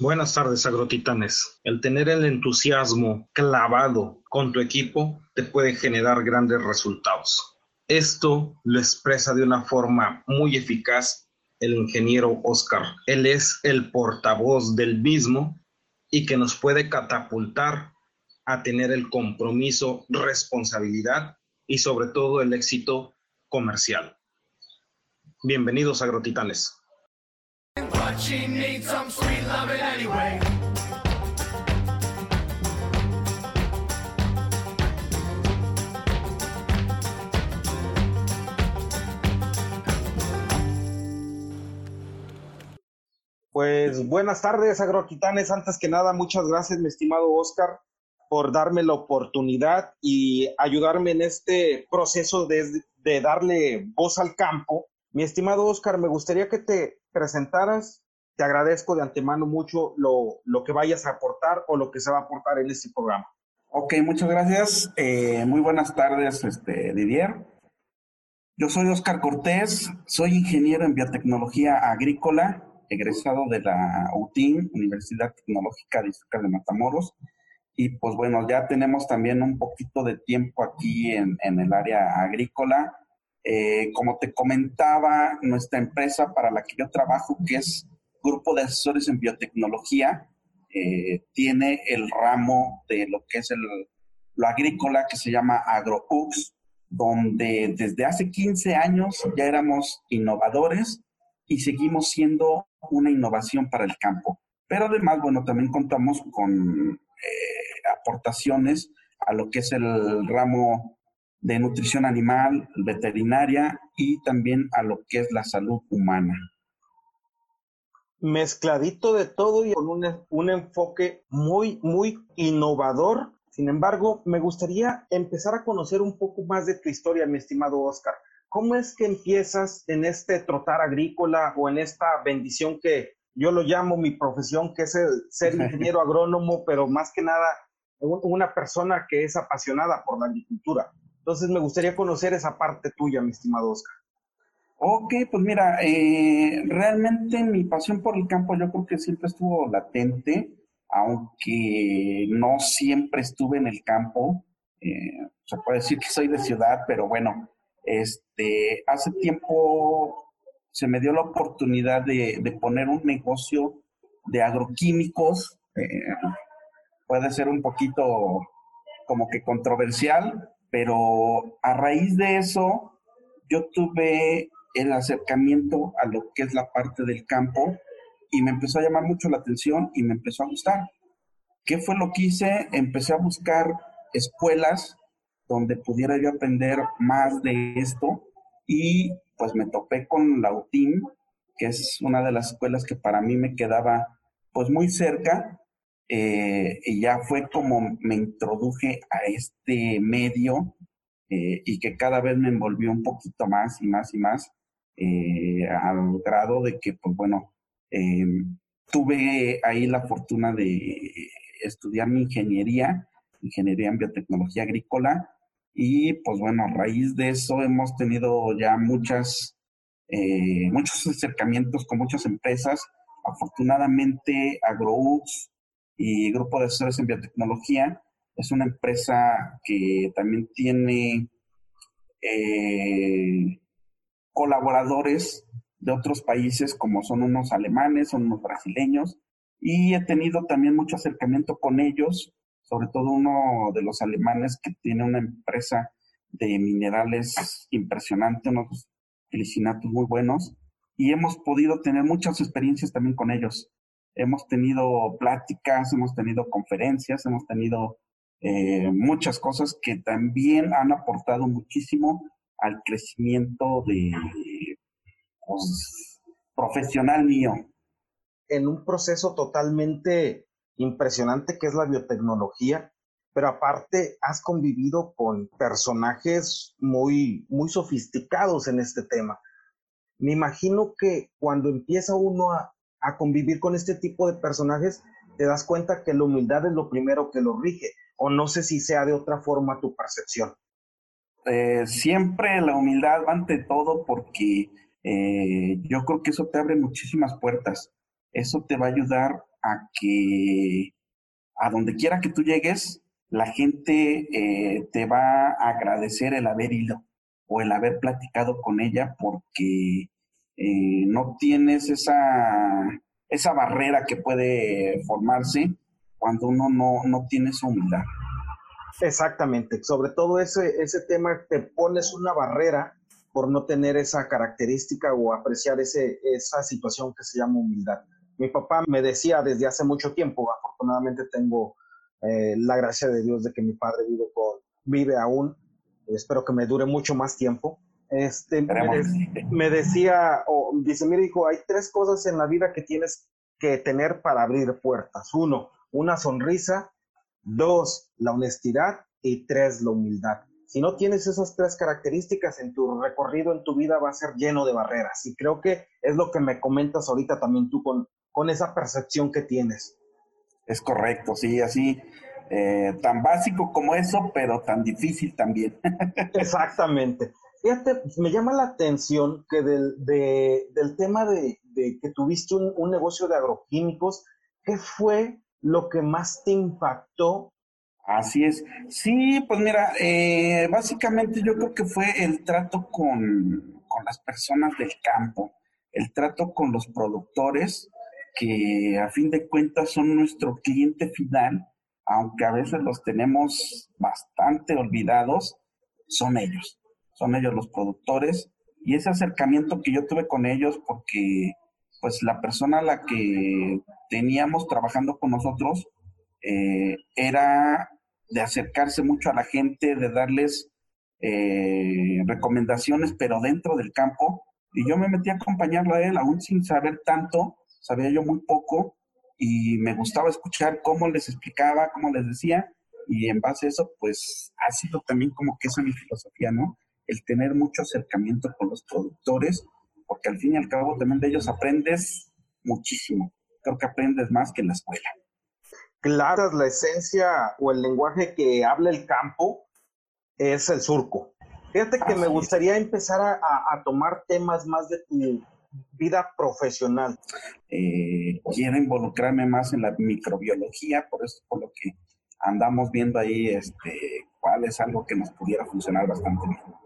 Buenas tardes, agrotitanes. El tener el entusiasmo clavado con tu equipo te puede generar grandes resultados. Esto lo expresa de una forma muy eficaz el ingeniero Oscar. Él es el portavoz del mismo y que nos puede catapultar a tener el compromiso, responsabilidad y sobre todo el éxito comercial. Bienvenidos a Pues buenas tardes, agroquitanes. Antes que nada, muchas gracias, mi estimado Oscar, por darme la oportunidad y ayudarme en este proceso de, de darle voz al campo. Mi estimado Oscar, me gustaría que te presentaras. Te agradezco de antemano mucho lo, lo que vayas a aportar o lo que se va a aportar en este programa. Ok, muchas gracias. Eh, muy buenas tardes, este, Didier. Yo soy Oscar Cortés, soy ingeniero en biotecnología agrícola egresado de la UTIN, Universidad Tecnológica de de Matamoros. Y pues bueno, ya tenemos también un poquito de tiempo aquí en, en el área agrícola. Eh, como te comentaba, nuestra empresa para la que yo trabajo, que es Grupo de Asesores en Biotecnología, eh, tiene el ramo de lo que es el, lo agrícola que se llama AgroUX, donde desde hace 15 años ya éramos innovadores y seguimos siendo una innovación para el campo. Pero además, bueno, también contamos con eh, aportaciones a lo que es el ramo de nutrición animal, veterinaria y también a lo que es la salud humana. Mezcladito de todo y con un, un enfoque muy, muy innovador. Sin embargo, me gustaría empezar a conocer un poco más de tu historia, mi estimado Oscar. ¿Cómo es que empiezas en este trotar agrícola o en esta bendición que yo lo llamo mi profesión, que es ser ingeniero agrónomo, pero más que nada una persona que es apasionada por la agricultura? Entonces me gustaría conocer esa parte tuya, mi estimado Oscar. Ok, pues mira, eh, realmente mi pasión por el campo yo creo que siempre estuvo latente, aunque no siempre estuve en el campo. Eh, se puede decir que soy de ciudad, pero bueno, este, hace tiempo se me dio la oportunidad de, poner un negocio de agroquímicos. Eh, puede ser un poquito como que controversial, pero a raíz de eso yo tuve el acercamiento a lo que es la parte del campo y me empezó a llamar mucho la atención y me empezó a gustar. ¿Qué fue lo que hice? Empecé a buscar escuelas donde pudiera yo aprender más de esto y pues me topé con la UTIM, que es una de las escuelas que para mí me quedaba pues muy cerca eh, y ya fue como me introduje a este medio eh, y que cada vez me envolvió un poquito más y más y más eh, al grado de que pues bueno tuve ahí la fortuna de estudiar mi ingeniería ingeniería en biotecnología agrícola y pues bueno, a raíz de eso hemos tenido ya muchas, eh, muchos acercamientos con muchas empresas. Afortunadamente, AgroUX y Grupo de Asesores en Biotecnología es una empresa que también tiene eh, colaboradores de otros países, como son unos alemanes, son unos brasileños, y he tenido también mucho acercamiento con ellos sobre todo uno de los alemanes que tiene una empresa de minerales impresionante, unos felicinatos muy buenos, y hemos podido tener muchas experiencias también con ellos. Hemos tenido pláticas, hemos tenido conferencias, hemos tenido eh, muchas cosas que también han aportado muchísimo al crecimiento de pues, profesional mío. En un proceso totalmente impresionante que es la biotecnología, pero aparte has convivido con personajes muy, muy sofisticados en este tema. Me imagino que cuando empieza uno a, convivir con este tipo de personajes, te das cuenta que la humildad es lo primero que lo rige, o no sé si sea de otra forma tu percepción. Eh, siempre la humildad ante todo porque eh, yo creo que eso te abre muchísimas puertas. Eso te va a ayudar a que a donde quiera que tú llegues, la gente eh, te va a agradecer el haber ido o el haber platicado con ella porque no tienes esa, esa barrera que puede formarse cuando uno no, no tiene su humildad. Exactamente, sobre todo ese, ese tema, te pones una barrera por no tener esa característica o apreciar ese, esa situación que se llama humildad. Mi papá me decía desde hace mucho tiempo, afortunadamente tengo eh, la gracia de Dios de que mi padre vive, con, vive aún, espero que me dure mucho más tiempo. Este, me, decía, o dice, mire hijo, hay tres cosas en la vida que tienes que tener para abrir puertas. Uno, una sonrisa. Dos, la honestidad. Y tres, la humildad. Si no tienes esas tres características en tu recorrido, en tu vida va a ser lleno de barreras. Y creo que es lo que me comentas ahorita también tú con, con esa percepción que tienes. Es correcto, sí, así, eh, tan básico como eso, pero tan difícil también. Exactamente. Fíjate, me llama la atención que del, del tema de, que tuviste un, negocio de agroquímicos, ¿qué fue lo que más te impactó? Así es. Sí, pues mira, eh, básicamente yo creo que fue el trato con, con las personas del campo, el trato con los productores, que a fin de cuentas son nuestro cliente final, aunque a veces los tenemos bastante olvidados, son ellos, son ellos los productores. Y ese acercamiento que yo tuve con ellos, porque pues la persona a la que teníamos trabajando con nosotros eh, era de acercarse mucho a la gente, de darles eh, recomendaciones, pero dentro del campo. Y yo me metí a acompañarlo a él, aún sin saber tanto, sabía yo muy poco y me gustaba escuchar cómo les explicaba, cómo les decía, y en base a eso, pues ha sido también como que esa mi filosofía, ¿no? El tener mucho acercamiento con los productores, porque al fin y al cabo también de ellos aprendes muchísimo. Creo que aprendes más que en la escuela. Claro, la esencia o el lenguaje que habla el campo es el surco. Fíjate que me gustaría empezar a, tomar temas más de tu vida profesional. Eh, quiero involucrarme más en la microbiología, por eso por lo que andamos viendo ahí este, cuál es algo que nos pudiera funcionar bastante bien.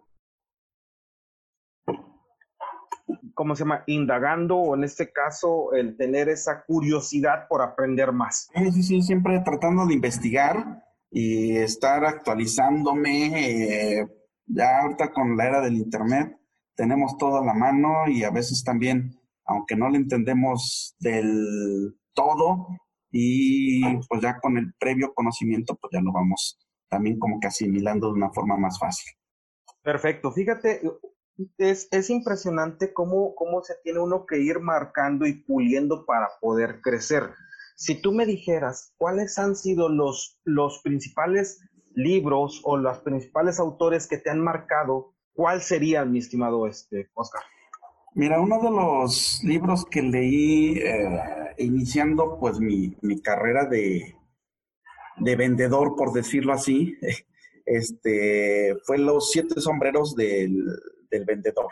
¿Cómo se llama? Indagando o en este caso el tener esa curiosidad por aprender más. Sí, sí, siempre tratando de investigar y estar actualizándome. Eh, ya ahorita con la era del Internet, tenemos todo a la mano y a veces también, aunque no lo entendemos del todo, y pues ya con el previo conocimiento, pues ya lo vamos también como que asimilando de una forma más fácil. Perfecto. Fíjate, es, es impresionante cómo, cómo se tiene uno que ir marcando y puliendo para poder crecer. Si tú me dijeras cuáles han sido los, los principales libros o los principales autores que te han marcado ¿Cuál sería, mi estimado este, Oscar? Mira, uno de los libros que leí eh, iniciando pues mi, carrera de, de, vendedor, por decirlo así, este, fue Los siete sombreros del, del, vendedor.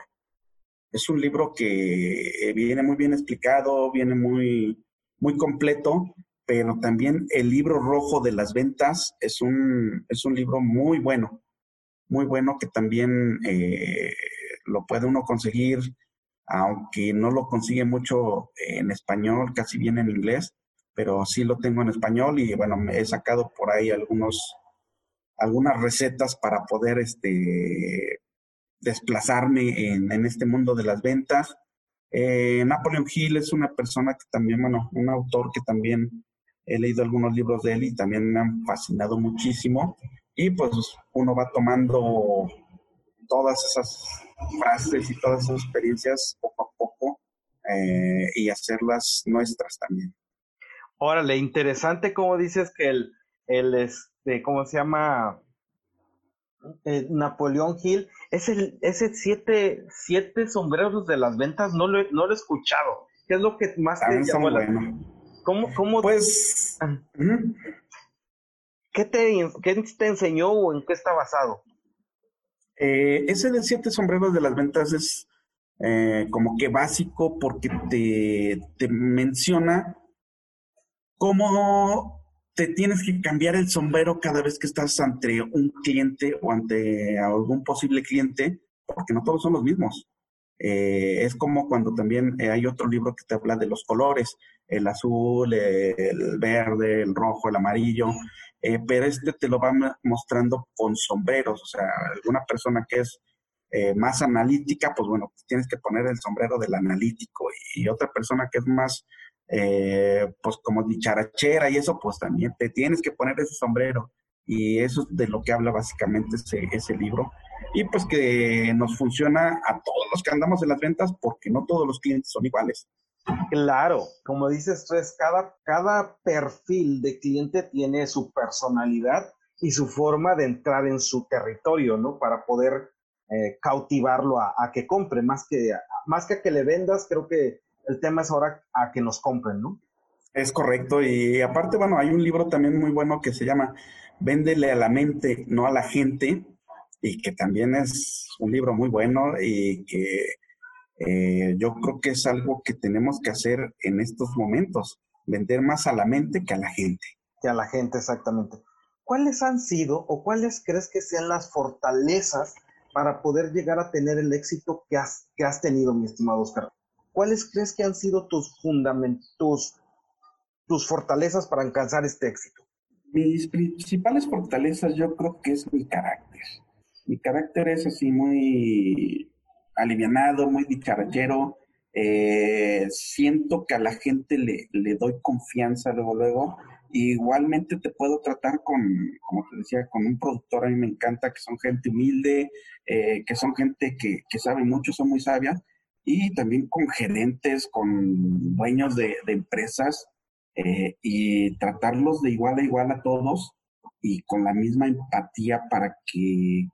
Es un libro que viene muy bien explicado, viene muy, muy completo, pero también el libro rojo de las ventas es un, es un libro muy bueno muy bueno que también eh, lo puede uno conseguir, aunque no lo consigue mucho en español, casi bien en inglés, pero sí lo tengo en español y bueno, me he sacado por ahí algunos, algunas recetas para poder este, desplazarme en, en este mundo de las ventas. Eh, Napoleon Hill es una persona que también, bueno, un autor que también he leído algunos libros de él y también me han fascinado muchísimo y pues uno va tomando todas esas frases y todas esas experiencias poco a poco eh, y hacerlas nuestras también. Órale, interesante como dices que el, el este, ¿cómo se llama? Eh, Napoleón Hill, ese, ese siete, siete sombreros de las ventas, no lo, no lo he escuchado. ¿Qué es lo que más te llamó la... ¿Cómo, cómo? Pues, ¿Qué te, te enseñó o en qué está basado? Eh, ese de siete sombreros de las ventas es eh, como que básico porque te, te, menciona cómo te tienes que cambiar el sombrero cada vez que estás ante un cliente o ante algún posible cliente, porque no todos son los mismos. Eh, es como cuando también eh, hay otro libro que te habla de los colores, el azul, el verde, el rojo, el amarillo, eh, pero este te lo va mostrando con sombreros, o sea, alguna persona que es más analítica, pues bueno, tienes que poner el sombrero del analítico y, otra persona que es más, pues como dicharachera y eso, pues también te tienes que poner ese sombrero. Y eso es de lo que habla básicamente ese, ese libro y pues que nos funciona a todos los que andamos en las ventas porque no todos los clientes son iguales. Claro, como dices tú, es cada, cada perfil de cliente tiene su personalidad y su forma de entrar en su territorio, ¿no? Para poder eh, cautivarlo a, que compre, más que, más que a que le vendas, creo que el tema es ahora a que nos compren, ¿no? Es correcto, y aparte, bueno, hay un libro también muy bueno que se llama Véndele a la mente, no a la gente, y que también es un libro muy bueno y que eh, yo creo que es algo que tenemos que hacer en estos momentos, vender más a la mente que a la gente. Que a la gente, exactamente. ¿Cuáles han sido o cuáles crees que sean las fortalezas para poder llegar a tener el éxito que has, que has tenido, mi estimado Oscar? ¿Cuáles crees que han sido tus fundamentos, tus fortalezas para alcanzar este éxito? Mis principales fortalezas yo creo que es mi carácter mi carácter es así muy alivianado, muy dicharachero. Eh, siento que a la gente le, doy confianza luego, luego. igualmente te puedo tratar con, como te decía, con un productor. A mí me encanta que son gente humilde, eh, que son gente que, sabe mucho, son muy sabia. Y también con gerentes, con dueños de, empresas. Eh, y tratarlos de igual a igual a todos y con la misma empatía para que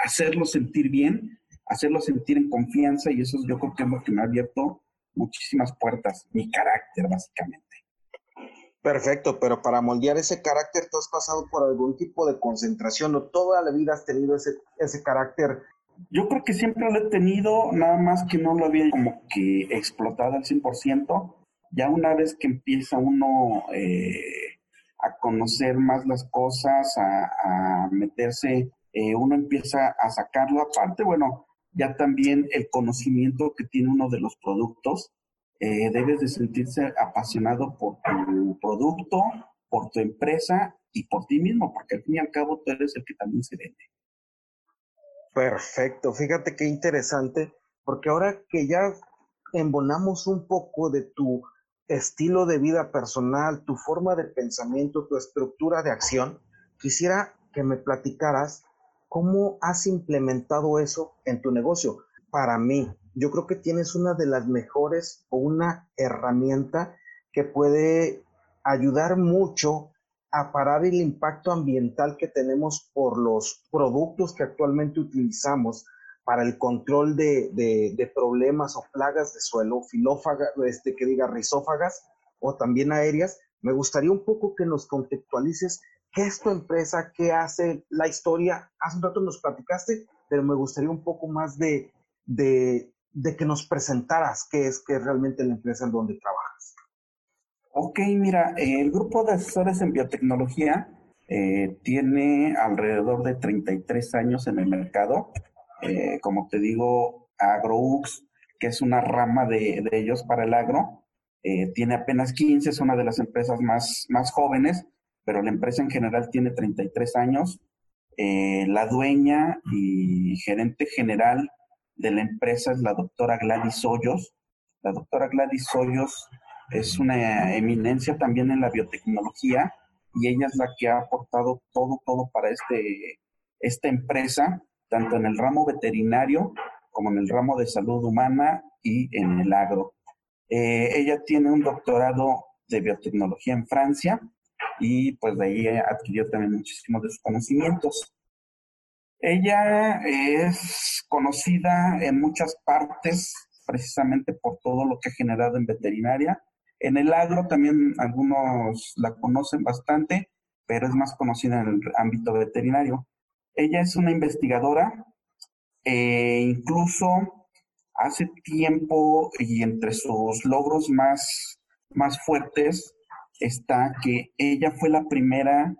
hacerlo sentir bien, hacerlo sentir en confianza y eso yo creo que es lo que me ha abierto muchísimas puertas, mi carácter básicamente. Perfecto, pero para moldear ese carácter tú has pasado por algún tipo de concentración o toda la vida has tenido ese, ese carácter. Yo creo que siempre lo he tenido, nada más que no lo había como que explotado al 100%. Ya una vez que empieza uno eh, a conocer más las cosas, a, meterse eh, uno empieza a sacarlo aparte, bueno, ya también el conocimiento que tiene uno de los productos, eh, debes de sentirse apasionado por tu producto, por tu empresa y por ti mismo, porque al fin y al cabo tú eres el que también se vende. Perfecto, fíjate qué interesante, porque ahora que ya embonamos un poco de tu estilo de vida personal, tu forma de pensamiento, tu estructura de acción, quisiera que me platicaras ¿Cómo has implementado eso en tu negocio? Para mí, yo creo que tienes una de las mejores o una herramienta que puede ayudar mucho a parar el impacto ambiental que tenemos por los productos que actualmente utilizamos para el control de, problemas o plagas de suelo, filófagas, este, que diga rizófagas o también aéreas. Me gustaría un poco que nos contextualices ¿Qué es tu empresa? ¿Qué hace la historia? Hace un rato nos platicaste, pero me gustaría un poco más de, de, que nos presentaras qué es, qué es realmente la empresa en donde trabajas. Ok, mira, el grupo de asesores en biotecnología eh, tiene alrededor de 33 años en el mercado. Eh, como te digo, AgroUX, que es una rama de, ellos para el agro, eh, tiene apenas 15, es una de las empresas más, más jóvenes pero la empresa en general tiene 33 años. La dueña y gerente general de la empresa es la doctora Gladys Hoyos. La doctora Gladys Hoyos es una eminencia también en la biotecnología y ella es la que ha aportado todo, todo para este, esta empresa, tanto en el ramo veterinario como en el ramo de salud humana y en el agro. Eh, ella tiene un doctorado de biotecnología en Francia y pues de ahí adquirió también muchísimos de sus conocimientos. Ella es conocida en muchas partes precisamente por todo lo que ha generado en veterinaria. En el agro también algunos la conocen bastante, pero es más conocida en el ámbito veterinario. Ella es una investigadora, e incluso hace tiempo y entre sus logros más, más fuertes está que ella fue la primera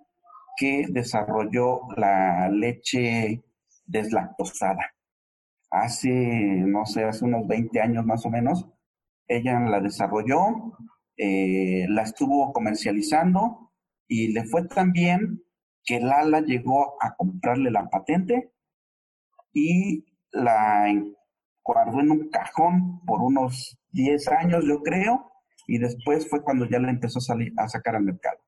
que desarrolló la leche deslactosada. Hace, no sé, hace unos 20 años más o menos, ella la desarrolló, eh, la estuvo comercializando y le fue tan bien que Lala llegó a comprarle la patente y la guardó en un cajón por unos 10 años, yo creo, y después fue cuando ya la empezó a, salir, a sacar al mercado.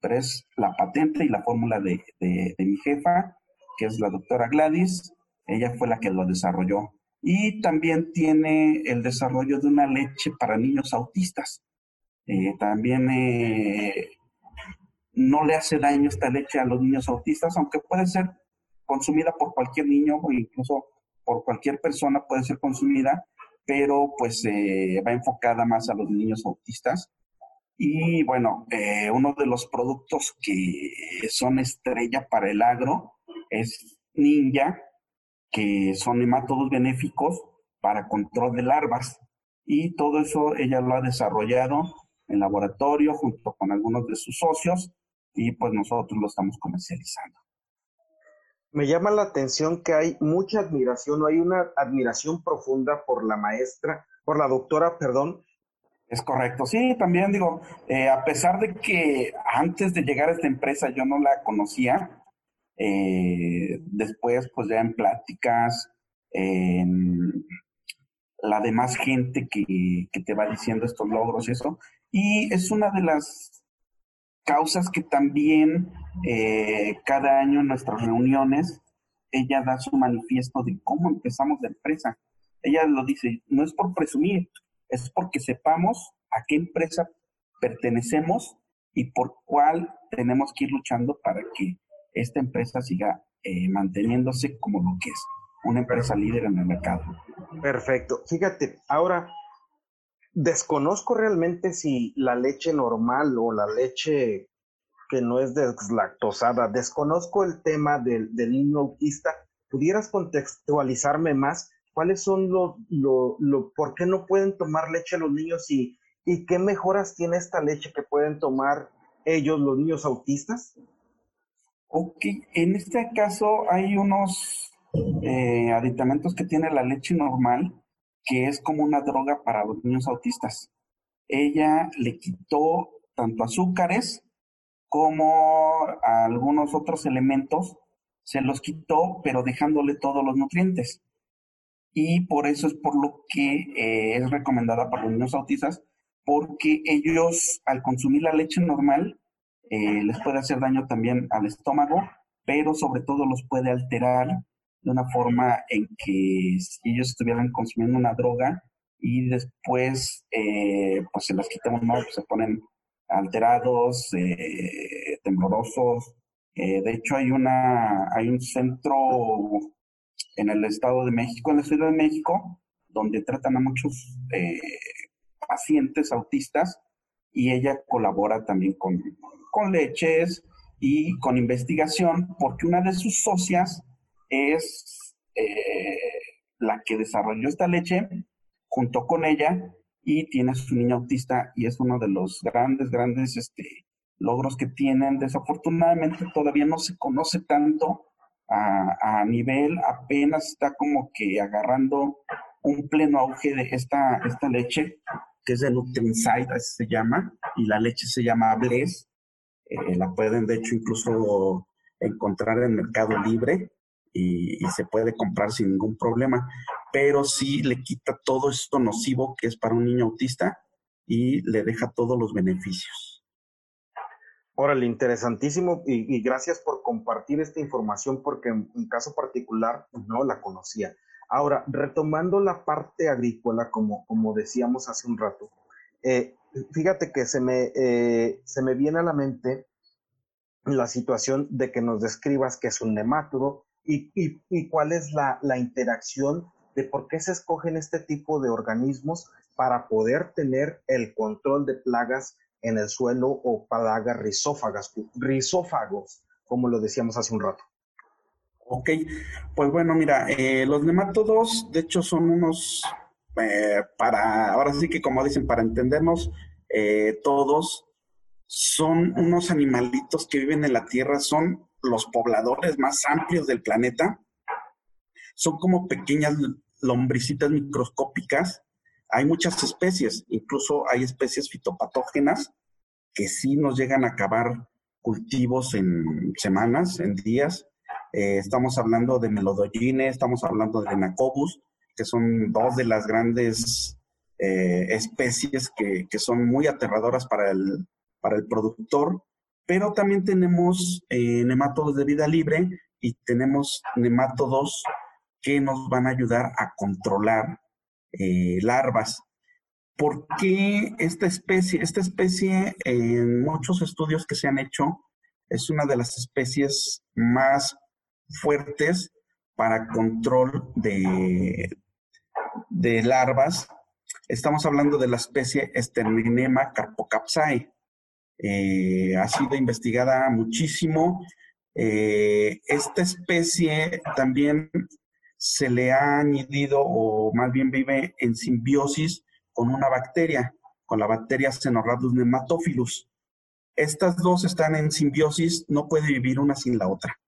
Pero es la patente y la fórmula de, de, mi jefa, que es la doctora Gladys, ella fue la que lo desarrolló. Y también tiene el desarrollo de una leche para niños autistas. Eh, también eh, no le hace daño esta leche a los niños autistas, aunque puede ser consumida por cualquier niño o incluso por cualquier persona puede ser consumida, pero pues eh, va enfocada más a los niños autistas. Y bueno, eh, uno de los productos que son estrella para el agro es Ninja, que son nematodos benéficos para control de larvas. Y todo eso ella lo ha desarrollado en laboratorio junto con algunos de sus socios y pues nosotros lo estamos comercializando. Me llama la atención que hay mucha admiración, o hay una admiración profunda por la maestra, por la doctora, perdón. Es correcto, sí, también digo, eh, a pesar de que antes de llegar a esta empresa yo no la conocía, eh, después pues ya en pláticas, en la demás gente que, que te va diciendo estos logros y eso, y es una de las causas que también eh, cada año en nuestras reuniones ella da su manifiesto de cómo empezamos la empresa. Ella lo dice, no es por presumir, es porque sepamos a qué empresa pertenecemos y por cuál tenemos que ir luchando para que esta empresa siga eh, manteniéndose como lo que es, una empresa líder en el mercado. Perfecto. Fíjate, ahora Desconozco realmente si la leche normal o la leche que no es deslactosada, desconozco el tema del, niño autista. ¿Pudieras contextualizarme más cuáles son los, lo, lo, por qué no pueden tomar leche los niños y, y qué mejoras tiene esta leche que pueden tomar ellos, los niños autistas? Ok, en este caso hay unos eh, aditamentos que tiene la leche normal que es como una droga para los niños autistas. Ella le quitó tanto azúcares como algunos otros elementos, se los quitó, pero dejándole todos los nutrientes. Y por eso es por lo que eh, es recomendada para los niños autistas, porque ellos al consumir la leche normal eh, les puede hacer daño también al estómago, pero sobre todo los puede alterar de una forma en que ellos estuvieran consumiendo una droga y después eh, pues se las quitamos, ¿no? Pues se ponen alterados, eh, temblorosos. Eh, de hecho hay una hay un centro en el Estado de México, en la Ciudad de México, donde tratan a muchos pacientes autistas y ella colabora también con, con leches y con investigación porque una de sus socias es eh, la que desarrolló esta leche junto con ella y tiene su niño autista y es uno de los grandes, grandes este, logros que tienen. Desafortunadamente todavía no se conoce tanto a, nivel, apenas está como que agarrando un pleno auge de esta, esta leche, que es de Nutrinside, así se llama, y la leche se llama Bless. Eh, la pueden de hecho incluso encontrar en Mercado Libre y, se puede comprar sin ningún problema, pero sí le quita todo esto nocivo que es para un niño autista y le deja todos los beneficios. Órale, interesantísimo y, gracias por compartir esta información porque en, caso particular no la conocía. Ahora, retomando la parte agrícola, como, como decíamos hace un rato, eh, fíjate que se me, eh, se me viene a la mente la situación de que nos describas que es un nematodo, y, cuál es la, interacción de por qué se escogen este tipo de organismos para poder tener el control de plagas en el suelo o plagas rizófagas, rizófagos, como lo decíamos hace un rato. Ok, pues bueno, mira, eh, los nemátodos de hecho son unos, eh, para, ahora sí que como dicen, para entendernos eh, todos, son unos animalitos que viven en la Tierra, son los pobladores más amplios del planeta. Son como pequeñas lombricitas microscópicas. Hay muchas especies, incluso hay especies fitopatógenas que sí nos llegan a acabar cultivos en semanas, en días. Eh, estamos hablando de melodoyine, estamos hablando de nacobus, que son dos de las grandes eh, especies que, que, son muy aterradoras para el, para el productor, pero también tenemos eh, nemátodos de vida libre y tenemos nemátodos que nos van a ayudar a controlar eh, larvas. ¿Por qué esta especie? Esta especie, en muchos estudios que se han hecho, es una de las especies más fuertes para control de, larvas. Estamos hablando de la especie Sternema carpocapsae. Eh, ha sido investigada muchísimo. Eh, esta especie también se le ha añadido, o más bien vive en simbiosis con una bacteria, con la bacteria Cenorhabdus nematophilus. Estas dos están en simbiosis, no puede vivir una sin la otra.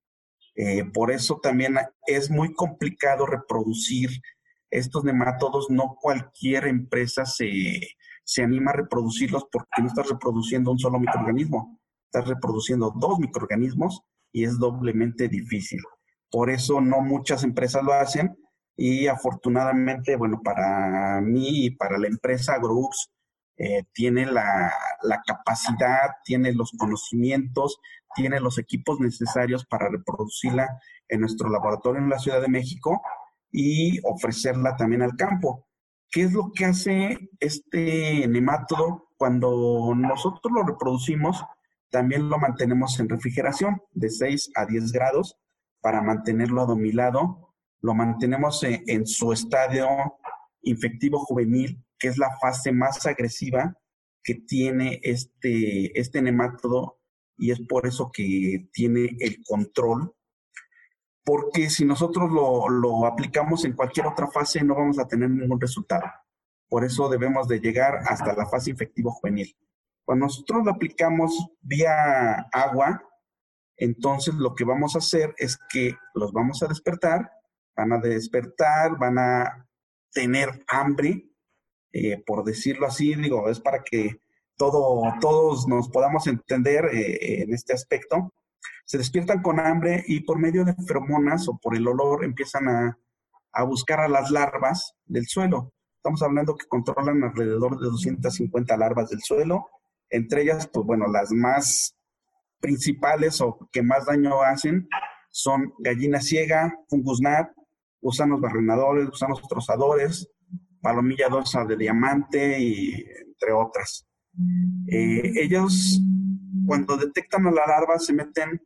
Eh, por eso también es muy complicado reproducir estos nematodos. No cualquier empresa se, se anima a reproducirlos porque no estás reproduciendo un solo microorganismo, estás reproduciendo dos microorganismos y es doblemente difícil. Por eso no muchas empresas lo hacen y afortunadamente, bueno, para mí y para la empresa Groups, eh, tiene la, la, capacidad, tiene los conocimientos, tiene los equipos necesarios para reproducirla en nuestro laboratorio en la Ciudad de México y ofrecerla también al campo. ¿Qué es lo que hace este nemátodo cuando nosotros lo reproducimos? También lo mantenemos en refrigeración de 6 a 10 grados para mantenerlo adomilado. Lo mantenemos en, su estadio infectivo juvenil, que es la fase más agresiva que tiene este, este nemátodo y es por eso que tiene el control porque si nosotros lo, aplicamos en cualquier otra fase no vamos a tener ningún resultado. Por eso debemos de llegar hasta la fase infectivo juvenil. Cuando nosotros lo aplicamos vía agua, entonces lo que vamos a hacer es que los vamos a despertar, van a despertar, van a tener hambre, eh, por decirlo así, digo, es para que todo, todos nos podamos entender eh, en este aspecto se despiertan con hambre y por medio de feromonas o por el olor empiezan a, buscar a las larvas del suelo. Estamos hablando que controlan alrededor de 250 larvas del suelo, entre ellas, pues bueno, las más principales o que más daño hacen son gallina ciega, fungus gnat, gusanos barrenadores, gusanos trozadores, palomilla dosa de diamante y entre otras. Eh, ellos, cuando detectan a la larva, se meten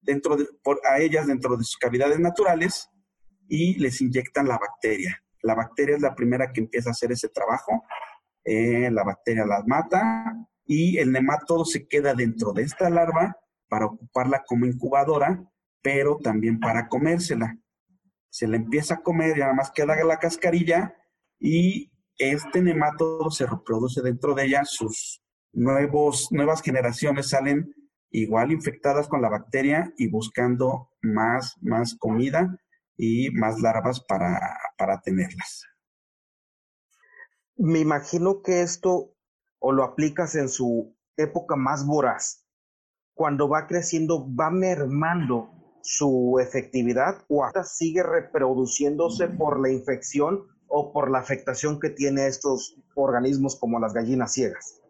dentro de, por, a ellas dentro de sus cavidades naturales y les inyectan la bacteria. La bacteria es la primera que empieza a hacer ese trabajo. Eh, la bacteria las mata y el nematodo se queda dentro de esta larva para ocuparla como incubadora, pero también para comérsela. Se la empieza a comer y nada más queda la cascarilla y este nematodo se reproduce dentro de ella, sus nuevos, nuevas generaciones salen igual infectadas con la bacteria y buscando más, más comida y más larvas para, para tenerlas. Me imagino que esto o lo aplicas en su época más voraz. Cuando va creciendo, va mermando su efectividad o hasta sigue reproduciéndose por la infección o por la afectación que tiene estos organismos como las gallinas ciegas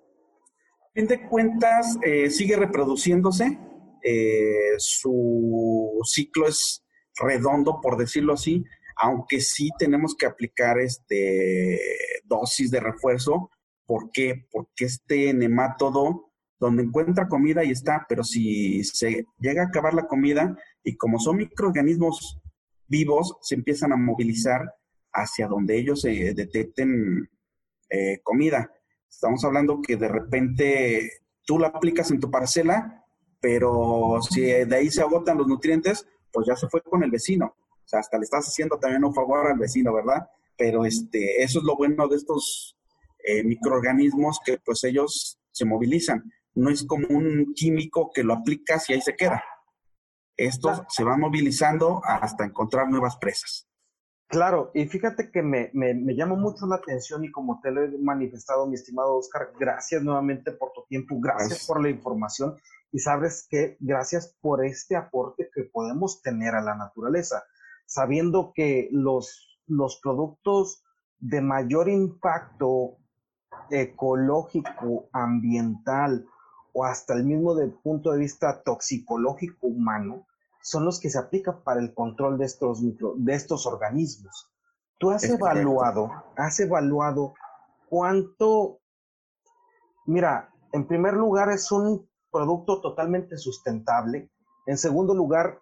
fin de cuentas, eh, sigue reproduciéndose. Eh, su ciclo es redondo, por decirlo así, aunque sí tenemos que aplicar este dosis de refuerzo. ¿Por qué? Porque este nemátodo, donde encuentra comida, y está, pero si se llega a acabar la comida, y como son microorganismos vivos, se empiezan a movilizar hacia donde ellos se detecten eh, comida. Estamos hablando que de repente tú la aplicas en tu parcela, pero si de ahí se agotan los nutrientes, pues ya se fue con el vecino. O sea, hasta le estás haciendo también un favor al vecino, ¿verdad? Pero este, eso es lo bueno de estos eh, microorganismos que pues ellos se movilizan. no es como un químico que lo aplicas y ahí se queda. Esto se va movilizando hasta encontrar nuevas presas. Claro, y fíjate que me, me, me llama mucho la atención y como te lo he manifestado, mi estimado Oscar, gracias nuevamente por tu tiempo, gracias, por la información y sabes que gracias por este aporte que podemos tener a la naturaleza, sabiendo que los, los productos de mayor impacto ecológico, ambiental o hasta el mismo del punto de vista toxicológico humano, son los que se aplican para el control de estos, micro, de estos organismos. ¿Tú has evaluado, has evaluado cuánto, mira, en primer lugar es un producto totalmente sustentable, en segundo lugar,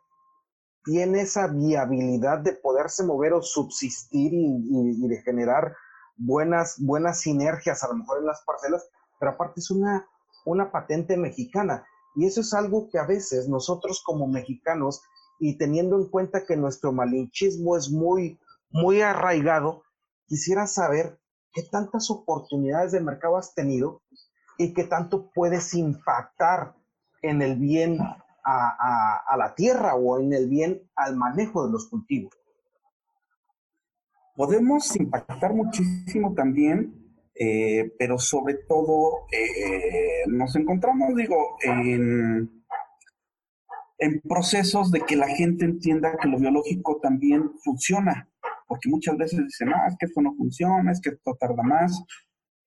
tiene esa viabilidad de poderse mover o subsistir y, de generar buenas, buenas sinergias a lo mejor en las parcelas, pero aparte es una, una patente mexicana. Y eso es algo que a veces nosotros como mexicanos, y teniendo en cuenta que nuestro malinchismo es muy, muy arraigado, quisiera saber qué tantas oportunidades de mercado has tenido y qué tanto puedes impactar en el bien a, a, la tierra o en el bien al manejo de los cultivos. Podemos impactar muchísimo también eh, pero sobre todo eh, nos encontramos, digo, en, en procesos de que la gente entienda que lo biológico también funciona, porque muchas veces dicen, ah, es que esto no funciona, es que esto tarda más.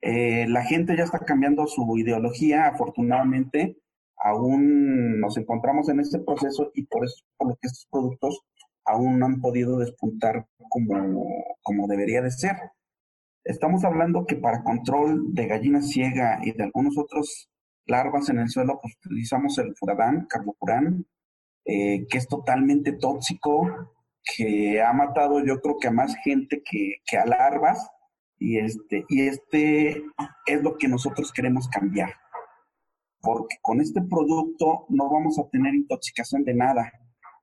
Eh, la gente ya está cambiando su ideología, afortunadamente, aún nos encontramos en este proceso y por eso, por lo que estos productos aún no han podido despuntar como, como debería de ser. Estamos hablando que para control de gallina ciega y de algunos otros larvas en el suelo, pues utilizamos el furadán, carbopurán, eh, que es totalmente tóxico, que ha matado yo creo que a más gente que, que a larvas, y este, y este es lo que nosotros queremos cambiar. Porque con este producto no vamos a tener intoxicación de nada,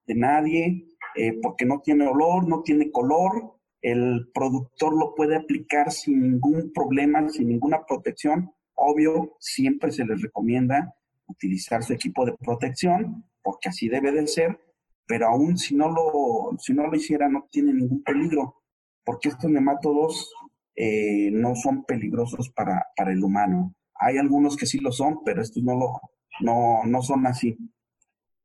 de nadie, eh, porque no tiene olor, no tiene color, el productor lo puede aplicar sin ningún problema, sin ninguna protección. Obvio, siempre se les recomienda utilizar su equipo de protección, porque así debe de ser, pero aún si no lo, si no lo hiciera no tiene ningún peligro, porque estos nemátodos eh, no son peligrosos para, para el humano. Hay algunos que sí lo son, pero estos no, lo, no, no son así.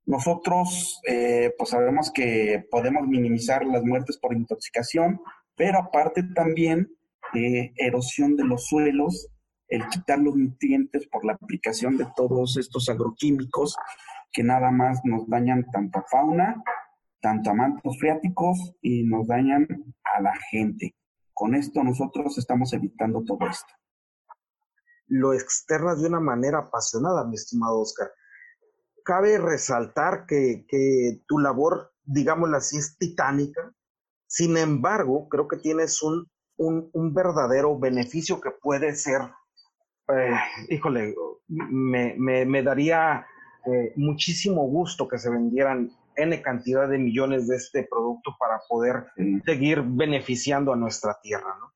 Nosotros, eh, pues sabemos que podemos minimizar las muertes por intoxicación, pero aparte también eh, erosión de los suelos, el quitar los nutrientes por la aplicación de todos estos agroquímicos que nada más nos dañan tanto a fauna, tanto a mantos freáticos y nos dañan a la gente. Con esto nosotros estamos evitando todo esto. Lo externas de una manera apasionada, mi estimado Oscar cabe resaltar que, tu labor, digámoslo así, es titánica. Sin embargo, creo que tienes un, un, verdadero beneficio que puede ser, eh, híjole, me, me, daría eh, muchísimo gusto que se vendieran N cantidad de millones de este producto para poder seguir beneficiando a nuestra tierra, ¿no?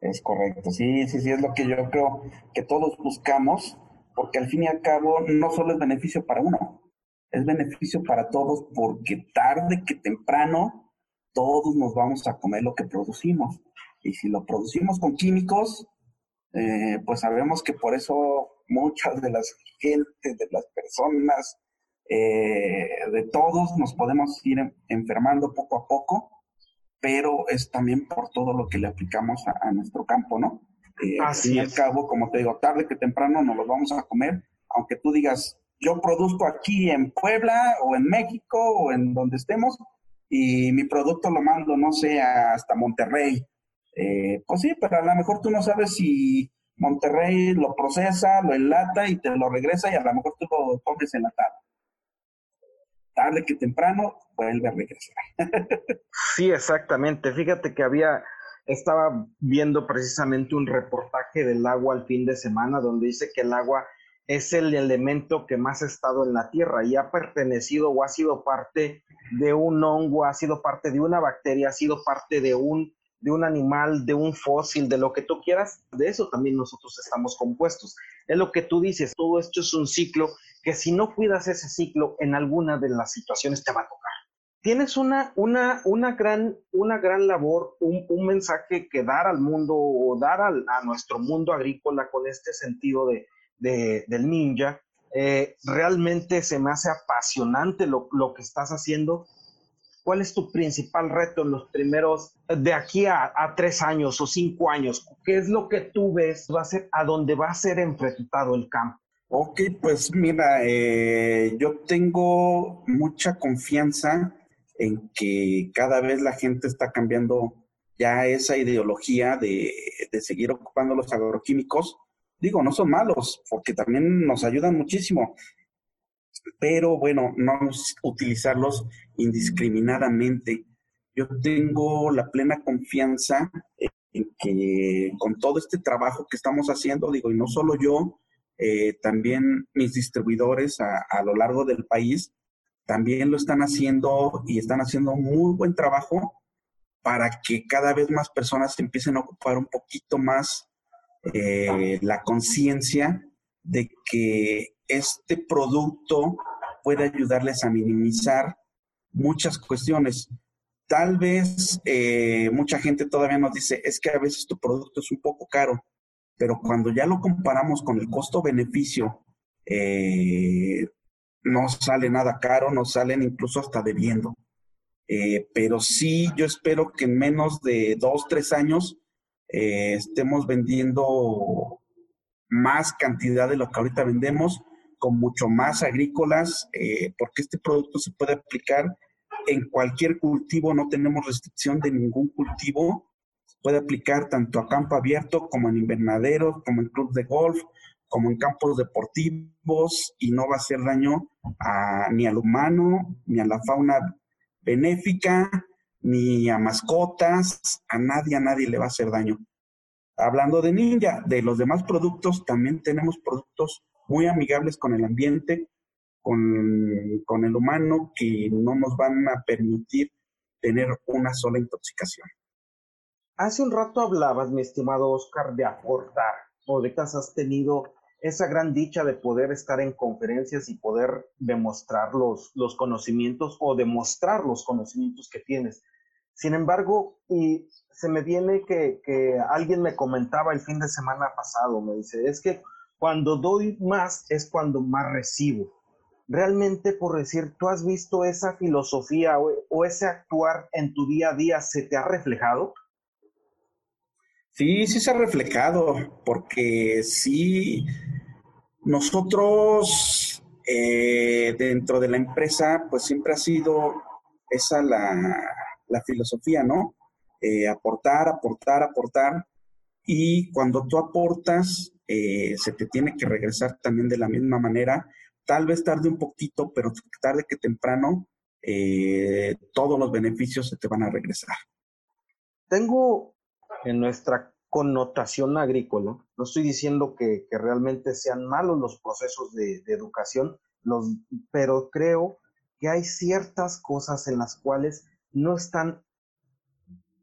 Es correcto, sí, sí, sí, es lo que yo creo que todos buscamos porque al fin y al cabo no solo es beneficio para uno, es beneficio para todos porque tarde que temprano todos nos vamos a comer lo que producimos. Y si lo producimos con químicos, eh, pues sabemos que por eso muchas de las gentes, de las personas, eh, de todos nos podemos ir enfermando poco a poco, pero es también por todo lo que le aplicamos a nuestro campo, ¿no? Eh, Así al cabo, como te digo, tarde que temprano nos los vamos a comer, aunque tú digas, yo produzco aquí en Puebla o en México o en donde estemos y mi producto lo mando, no sé, hasta Monterrey. Eh, pues sí, pero a lo mejor tú no sabes si Monterrey lo procesa, lo enlata y te lo regresa y a lo mejor tú lo comes enlatado. Tarde que temprano vuelve a regresar. sí, exactamente. Fíjate que había estaba viendo precisamente un reportaje del agua al fin de semana donde dice que el agua es el elemento que más ha estado en la Tierra y ha pertenecido o ha sido parte de un hongo, ha sido parte de una bacteria, ha sido parte de un, de un animal, de un fósil, de lo que tú quieras, de eso también nosotros estamos compuestos. Es lo que tú dices, todo esto es un ciclo que si no cuidas ese ciclo, en alguna de las situaciones te va a tocar. Tienes una, una, una, gran, una gran labor, un, un mensaje que dar al mundo o dar al, a nuestro mundo agrícola con este sentido de, de del ninja. Eh, realmente se me hace apasionante lo, lo que estás haciendo ¿Cuál es tu principal reto en los primeros, de aquí a, tres años o cinco años? ¿Qué es lo que tú ves va a ser a dónde va a ser enfrentado el campo? Ok, pues mira, eh, yo tengo mucha confianza en que cada vez la gente está cambiando ya esa ideología de, de seguir ocupando los agroquímicos. Digo, no son malos, porque también nos ayudan muchísimo, pero bueno, no utilizarlos indiscriminadamente. Yo tengo la plena confianza en que con todo este trabajo que estamos haciendo, digo, y no solo yo, eh, también mis distribuidores a, a, lo largo del país también lo están haciendo y están haciendo muy buen trabajo para que cada vez más personas empiecen a ocupar un poquito más eh, la conciencia de que este producto puede ayudarles a minimizar muchas cuestiones. Tal vez eh, mucha gente todavía nos dice, es que a veces tu producto es un poco caro, pero cuando ya lo comparamos con el costo-beneficio, eh, no sale nada caro, nos salen incluso hasta debiendo. Eh, pero sí, yo espero que en menos de dos, tres años estemos vendiendo más cantidad de lo que ahorita vendemos, con mucho más agrícolas, porque este producto se puede aplicar en cualquier cultivo, no tenemos restricción de ningún cultivo. puede aplicar tanto a campo abierto como en invernaderos, como en clubes de golf, como en campos deportivos y no va a hacer daño ni al humano, ni a la fauna benéfica, ni a mascotas, a nadie, a nadie le va a hacer daño. Hablando de Ninja, de los demás productos, también tenemos productos muy amigables con el ambiente, con, el humano que no nos van a permitir tener una sola intoxicación. Hace un rato hablabas, mi estimado Oscar, de aportar. Ahorita has tenido esa gran dicha de poder estar en conferencias y poder demostrar los, los conocimientos o demostrar los conocimientos que tienes. Sin embargo, y se me viene que, que alguien me comentaba el fin de semana pasado, me dice, es que cuando doy más es cuando más recibo realmente por decir, ¿tú has visto esa filosofía o, ese actuar en tu día a día se te ha reflejado? Sí, sí se ha reflejado, porque sí, nosotros eh, dentro de la empresa, pues siempre ha sido esa la, filosofía, ¿no? Eh, aportar, aportar, aportar. Y cuando tú aportas, eh, se te tiene que regresar también de la misma manera tal vez tarde un poquito, pero tarde que temprano, todos los beneficios se te van a regresar. Tengo en nuestra connotación agrícola, no estoy diciendo que, realmente sean malos los procesos de, educación, los, pero creo que hay ciertas cosas en las cuales no están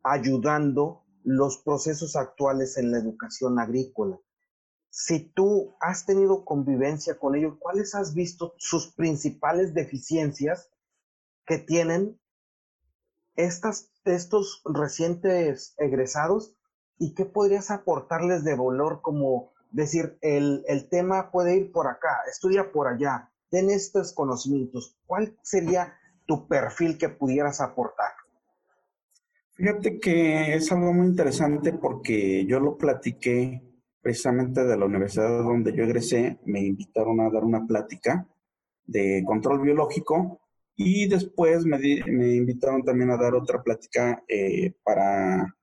ayudando los procesos actuales en la educación agrícola. Si tú has tenido convivencia con ellos, ¿cuáles has visto sus principales deficiencias que tienen estas, estos recientes egresados y qué podrías aportarles de valor como decir, el, el tema puede ir por acá, estudia por allá, ten estos conocimientos. ¿Cuál sería tu perfil que pudieras aportar? Fíjate que es algo muy interesante porque yo lo platiqué precisamente de la universidad donde yo egresé, me invitaron a dar una plática de control biológico y después me, me invitaron también a dar otra plática eh, para,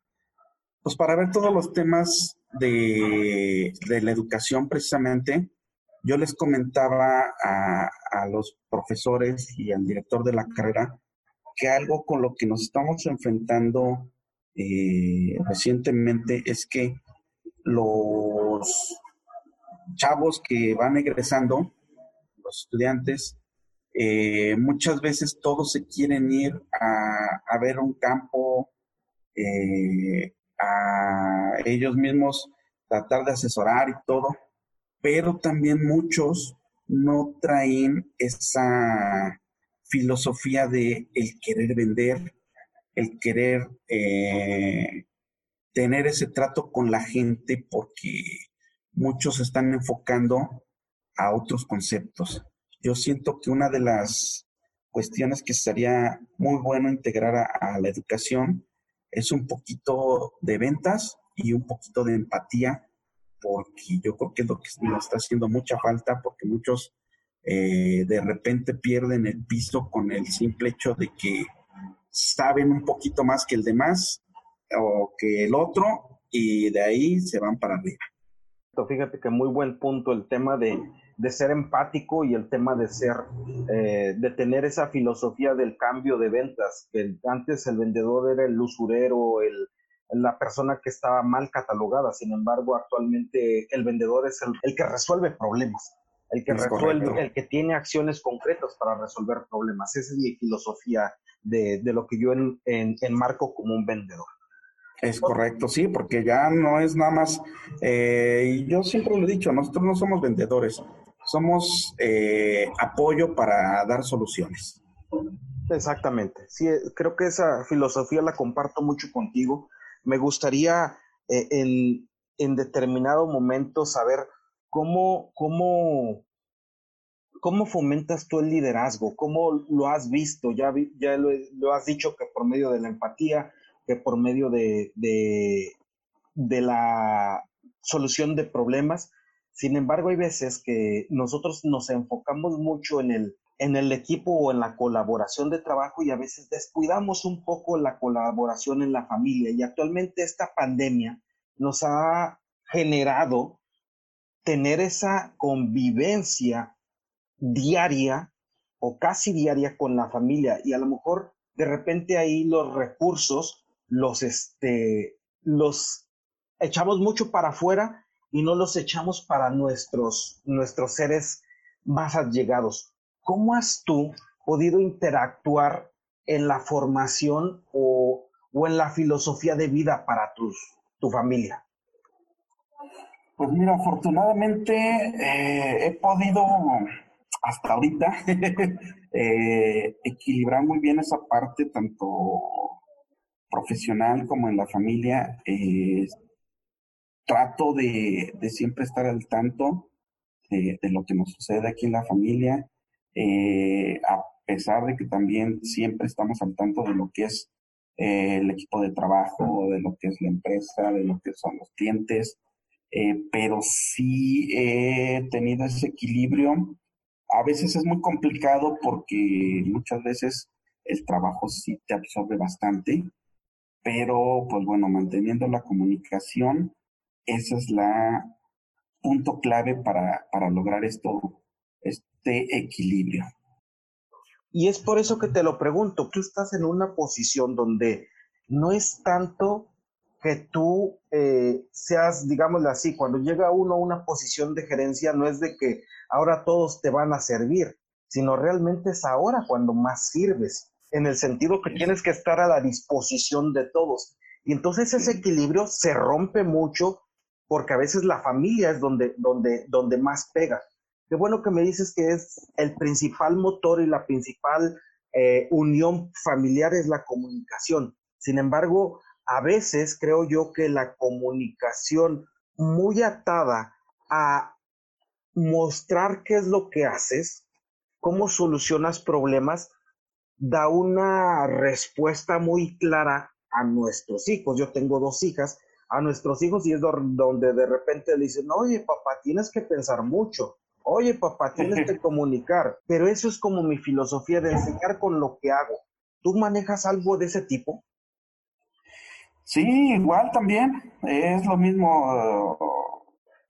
pues para ver todos los temas de, de, la educación precisamente. Yo les comentaba a, a los profesores y al director de la carrera que algo con lo que nos estamos enfrentando eh, recientemente es que los chavos que van egresando, los estudiantes, eh, muchas veces todos se quieren ir a, ver un campo eh, a ellos mismos tratar de asesorar y todo, pero también muchos no traen esa filosofía de el querer vender, el querer eh, tener ese trato con la gente porque muchos están enfocando a otros conceptos. Yo siento que una de las cuestiones que sería muy bueno integrar a, la educación es un poquito de ventas y un poquito de empatía, porque yo creo que es lo que nos está haciendo mucha falta, porque muchos eh, de repente pierden el piso con el simple hecho de que saben un poquito más que el demás o que el otro y de ahí se van para arriba. Fíjate que muy buen punto el tema de, de ser empático y el tema de ser, eh, de tener esa filosofía del cambio de ventas, que antes el vendedor era el usurero, el, la persona que estaba mal catalogada, sin embargo actualmente el vendedor es el, que resuelve problemas, el que resuelve, el que tiene acciones concretas para resolver problemas. Esa es mi filosofía de, de lo que yo en, en, enmarco como un vendedor. Es correcto, sí, porque ya no es nada más, eh, y yo siempre lo he dicho, nosotros no somos vendedores, somos eh, apoyo para dar soluciones. Exactamente, sí, eh, creo que esa filosofía la comparto mucho contigo. Me gustaría en, en, determinado momento saber cómo, cómo, cómo fomentas tú el liderazgo, cómo lo has visto, ya, ya lo, lo has dicho que por medio de la empatía, que por medio de, de, la solución de problemas. Sin embargo, hay veces que nosotros nos enfocamos mucho en el, en el equipo o en la colaboración de trabajo y a veces descuidamos un poco la colaboración en la familia. Y actualmente esta pandemia nos ha generado tener esa convivencia diaria o casi diaria con la familia y a lo mejor de repente ahí los recursos los, este, los echamos mucho para afuera y no los echamos para nuestros, nuestros seres más allegados. ¿Cómo has tú podido interactuar en la formación o, en la filosofía de vida para tus, tu familia? Pues mira, afortunadamente eh, he podido hasta ahorita eh, equilibrar muy bien esa parte, tanto profesional como en la familia, eh, trato de, siempre estar al tanto de, lo que nos sucede aquí en la familia, eh, a pesar de que también siempre estamos al tanto de lo que es eh, el equipo de trabajo, de lo que es la empresa, de lo que son los clientes, pero sí he tenido ese equilibrio. A veces es muy complicado porque muchas veces el trabajo sí te absorbe bastante pero pues bueno, manteniendo la comunicación, ese es la punto clave para, para lograr esto, este equilibrio. Y es por eso que te lo pregunto, tú estás en una posición donde no es tanto que tú eh, seas, digámoslo así, cuando llega uno a una posición de gerencia, no es de que ahora todos te van a servir, sino realmente es ahora cuando más sirves en el sentido que tienes que estar a la disposición de todos. Y entonces ese equilibrio se rompe mucho porque a veces la familia es donde, donde, donde más pega. Qué bueno que me dices que es el principal motor y la principal eh, unión familiar es la comunicación. Sin embargo, a veces creo yo que la comunicación muy atada a mostrar qué es lo que haces, cómo solucionas problemas, da una respuesta muy clara a nuestros hijos. Yo tengo dos hijas, a nuestros hijos y es donde de repente le dicen, oye papá, tienes que pensar mucho. Oye papá, tienes que comunicar. Pero eso es como mi filosofía de enseñar con lo que hago. ¿Tú manejas algo de ese tipo? Sí, igual también. Es lo mismo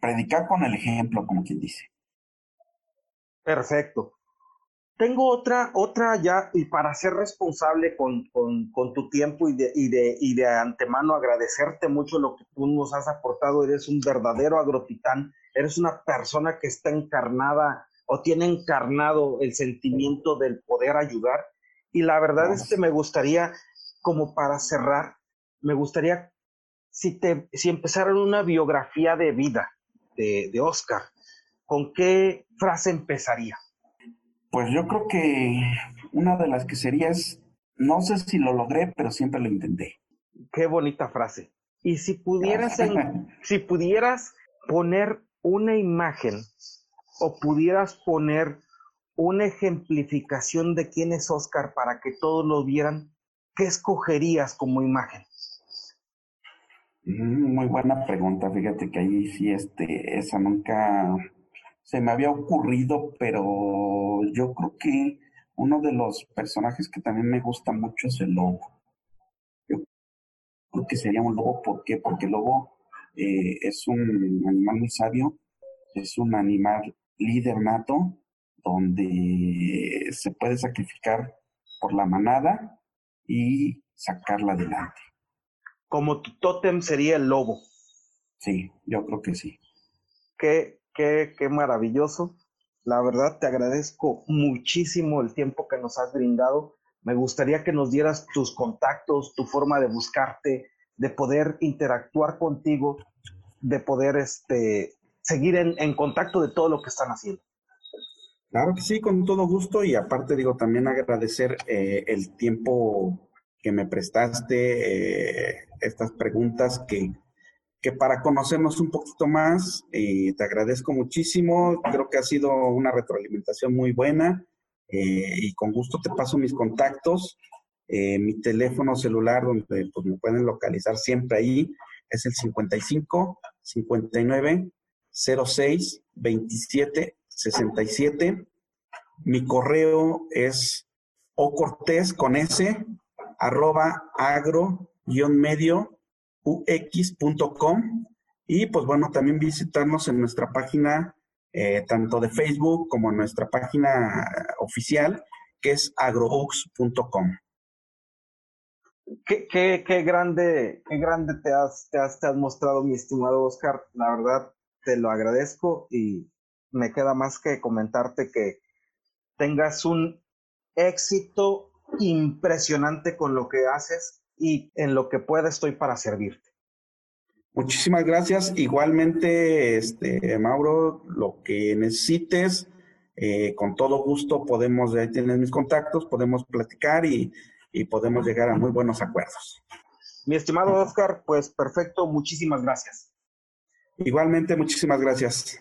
predicar con el ejemplo, como quien dice. Perfecto. Tengo otra, otra ya, y para ser responsable con, tu tiempo y de, y, de, y de antemano agradecerte mucho lo que tú nos has aportado, eres un verdadero agrotitán, eres una persona que está encarnada o tiene encarnado el sentimiento del poder ayudar. Y la verdad es que me gustaría, como para cerrar, me gustaría si, te, si empezaran una biografía de vida de, de Oscar, ¿con qué frase empezaría? Pues yo creo que una de las que sería es, no sé si lo logré, pero siempre lo intenté. Qué bonita frase. Y si pudieras, si pudieras poner una imagen o pudieras poner una ejemplificación de quién es Oscar para que todos lo vieran, ¿qué escogerías como imagen? Mm, muy buena pregunta, fíjate que ahí sí, este, esa nunca se me había ocurrido, pero yo creo que uno de los personajes que también me gusta mucho es el lobo. Yo creo que sería un lobo, ¿por qué? Porque el lobo eh, es un animal muy sabio, es un animal líder nato, donde se puede sacrificar por la manada y sacarla adelante. Como tu tótem sería el lobo. Sí, yo creo que sí. Qué, qué, maravilloso. La verdad te agradezco muchísimo el tiempo que nos has brindado. Me gustaría que nos dieras tus contactos, tu forma de buscarte, de poder interactuar contigo, de poder este, seguir en, en contacto de todo lo que están haciendo. Claro que sí, con todo gusto y aparte digo también agradecer eh, el tiempo que me prestaste, eh, estas preguntas que, que, para conocernos un poquito más, eh, te agradezco muchísimo, creo que ha sido una retroalimentación muy buena y con gusto te paso mis contactos, mi teléfono celular donde pues, me pueden localizar siempre ahí es el 55 59 06 27 67. Mi correo es ocortés con s arroba agro-medio ux.com y pues bueno, también visitarnos en nuestra página eh, tanto de Facebook como en nuestra página oficial que es agroux.com. Qué, qué, qué, grande, qué grande te has, te, has, te has mostrado, mi estimado Oscar. La verdad, te lo agradezco y me queda más que comentarte que tengas un éxito impresionante con lo que haces y en lo que pueda estoy para servirte. Muchísimas gracias. Igualmente, este, Mauro, lo que necesites, eh, con todo gusto podemos, ahí tienes mis contactos, podemos platicar y, y podemos llegar a muy buenos acuerdos. Mi estimado Oscar, pues perfecto, muchísimas gracias. Igualmente, muchísimas gracias.